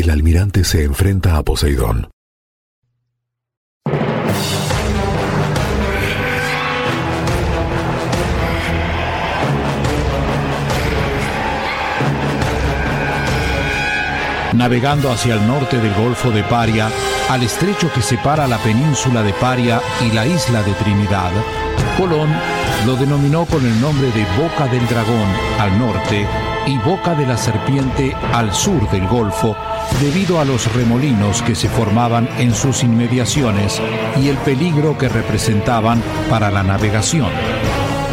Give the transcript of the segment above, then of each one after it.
el almirante se enfrenta a Poseidón. navegando hacia el norte del Golfo de Paria, al estrecho que separa la península de Paria y la isla de Trinidad, Colón lo denominó con el nombre de Boca del Dragón al norte y Boca de la Serpiente al sur del Golfo, debido a los remolinos que se formaban en sus inmediaciones y el peligro que representaban para la navegación.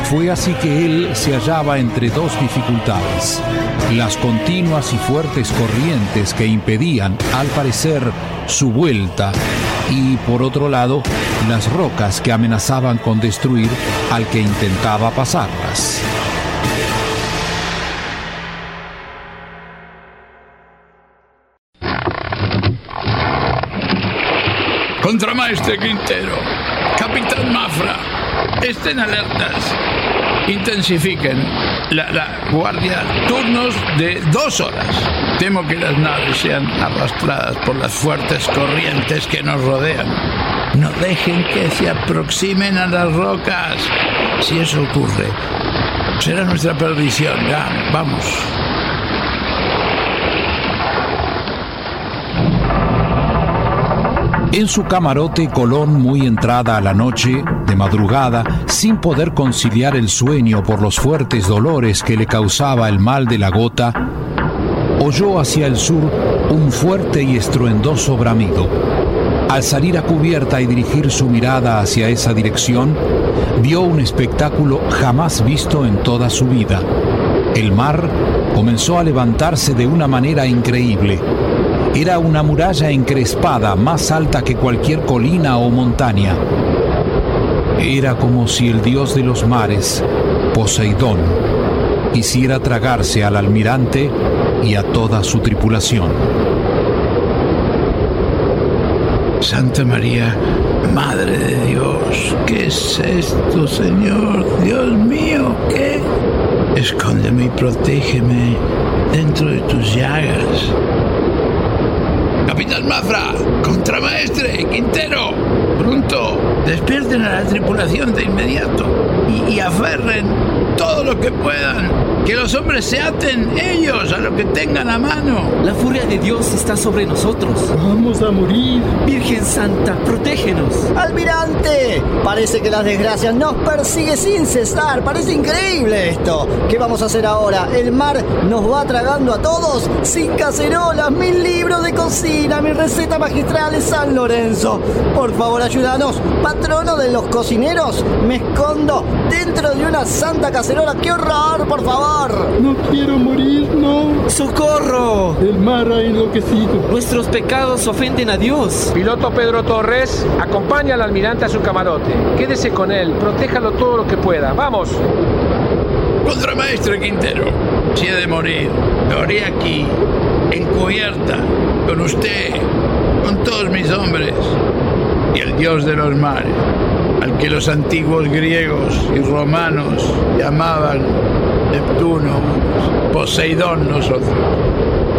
Fue así que él se hallaba entre dos dificultades, las continuas y fuertes corrientes que impedían, al parecer, su vuelta, y por otro lado, las rocas que amenazaban con destruir al que intentaba pasarlas. Contramaestre Quintero, Capitán Mafra, estén alertas. Intensifiquen la, guardia turnos de dos horas. Temo que las naves sean arrastradas por las fuertes corrientes que nos rodean. No dejen que se aproximen a las rocas. Si eso ocurre, será nuestra perdición. Ya, vamos. En su camarote, Colón, muy entrada a la noche, de madrugada, sin poder conciliar el sueño por los fuertes dolores que le causaba el mal de la gota, oyó hacia el sur un fuerte y estruendoso bramido. Al salir a cubierta y dirigir su mirada hacia esa dirección, vio un espectáculo jamás visto en toda su vida. El mar comenzó a levantarse de una manera increíble era una muralla encrespada más alta que cualquier colina o montaña. Era como si el dios de los mares, Poseidón, quisiera tragarse al almirante y a toda su tripulación. Santa María, Madre de Dios, ¿qué es esto, Señor? Dios mío, ¿qué? Escóndeme y protégeme dentro de tus llagas Mafra, contramaestre, Quintero, pronto, despierten a la tripulación de inmediato y, y aferren todo lo que puedan que los hombres se aten ellos a lo que tengan a mano. La furia de Dios está sobre nosotros. Vamos a morir. Virgen Santa, protégenos. Almirante, parece que las desgracias nos persigue sin cesar. Parece increíble esto. ¿Qué vamos a hacer ahora? El mar nos va tragando a todos sin cacerolas, mil libros de cocina, mi receta magistral de San Lorenzo. Por favor, ayúdanos. Patrono de los cocineros, me escondo dentro de una santa cacerola. ¡Qué horror, por favor! No quiero morir, no. ¡Socorro! El mar ha enloquecido. Nuestros pecados ofenden a Dios. Piloto Pedro Torres, acompaña al almirante a su camarote. Quédese con él, protéjalo todo lo que pueda. ¡Vamos! Contramaestre Quintero, si he de morir, lo haré aquí, encubierta, con usted, con todos mis hombres y el dios de los mares, al que los antiguos griegos y romanos llamaban Neptuno, Poseidón nosotros,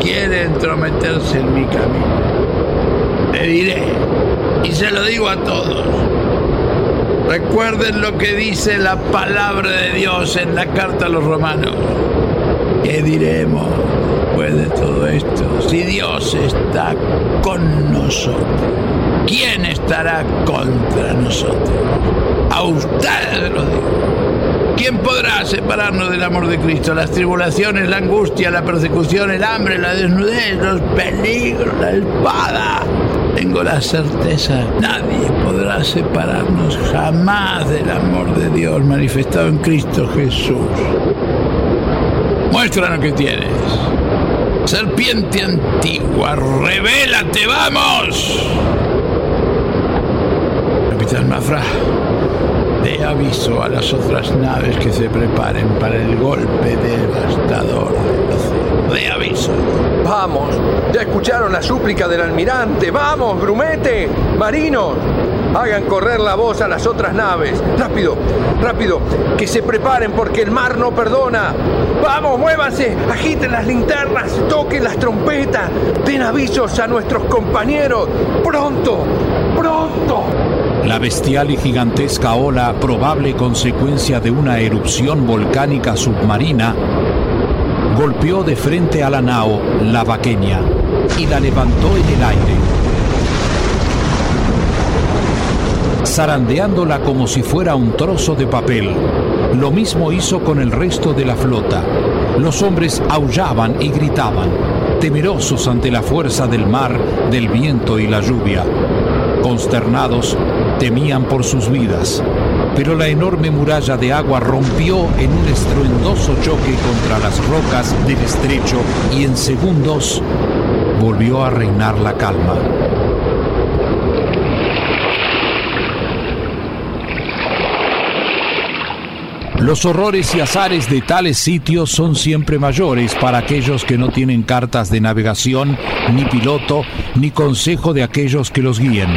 quiere entrometerse en mi camino. Le diré, y se lo digo a todos, recuerden lo que dice la palabra de Dios en la carta a los romanos. ¿Qué diremos después de todo esto? Si Dios está con nosotros, ¿quién estará contra nosotros? A ustedes lo digo. ¿Quién podrá separarnos del amor de Cristo? Las tribulaciones, la angustia, la persecución, el hambre, la desnudez, los peligros, la espada. Tengo la certeza, nadie podrá separarnos jamás del amor de Dios manifestado en Cristo Jesús. Muestra lo que tienes. Serpiente antigua, revélate, vamos. Capitán Mafra, de aviso a las otras naves que se preparen para el golpe devastador. De aviso. Vamos, ya escucharon la súplica del almirante. Vamos, grumete, marinos. Hagan correr la voz a las otras naves. Rápido, rápido, que se preparen porque el mar no perdona. Vamos, muévanse, agiten las linternas, toquen las trompetas, den avisos a nuestros compañeros. Pronto, pronto. La bestial y gigantesca ola, probable consecuencia de una erupción volcánica submarina, golpeó de frente a la nao, la vaqueña, y la levantó en el aire, zarandeándola como si fuera un trozo de papel. Lo mismo hizo con el resto de la flota. Los hombres aullaban y gritaban, temerosos ante la fuerza del mar, del viento y la lluvia. Consternados, temían por sus vidas, pero la enorme muralla de agua rompió en un estruendoso choque contra las rocas del estrecho y en segundos volvió a reinar la calma. Los horrores y azares de tales sitios son siempre mayores para aquellos que no tienen cartas de navegación, ni piloto, ni consejo de aquellos que los guíen.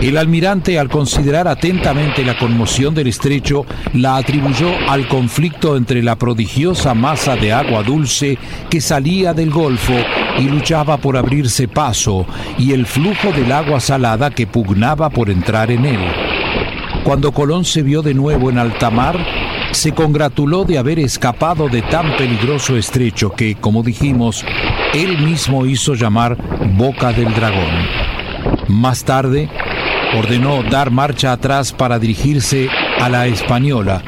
El almirante, al considerar atentamente la conmoción del estrecho, la atribuyó al conflicto entre la prodigiosa masa de agua dulce que salía del Golfo y luchaba por abrirse paso, y el flujo del agua salada que pugnaba por entrar en él. Cuando Colón se vio de nuevo en alta mar, se congratuló de haber escapado de tan peligroso estrecho que, como dijimos, él mismo hizo llamar Boca del Dragón. Más tarde, ordenó dar marcha atrás para dirigirse a la Española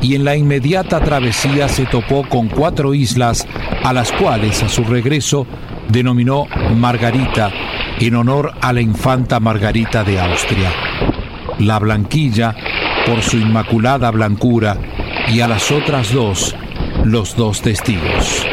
y en la inmediata travesía se topó con cuatro islas a las cuales a su regreso denominó Margarita en honor a la infanta Margarita de Austria. La Blanquilla por su inmaculada blancura y a las otras dos los dos testigos.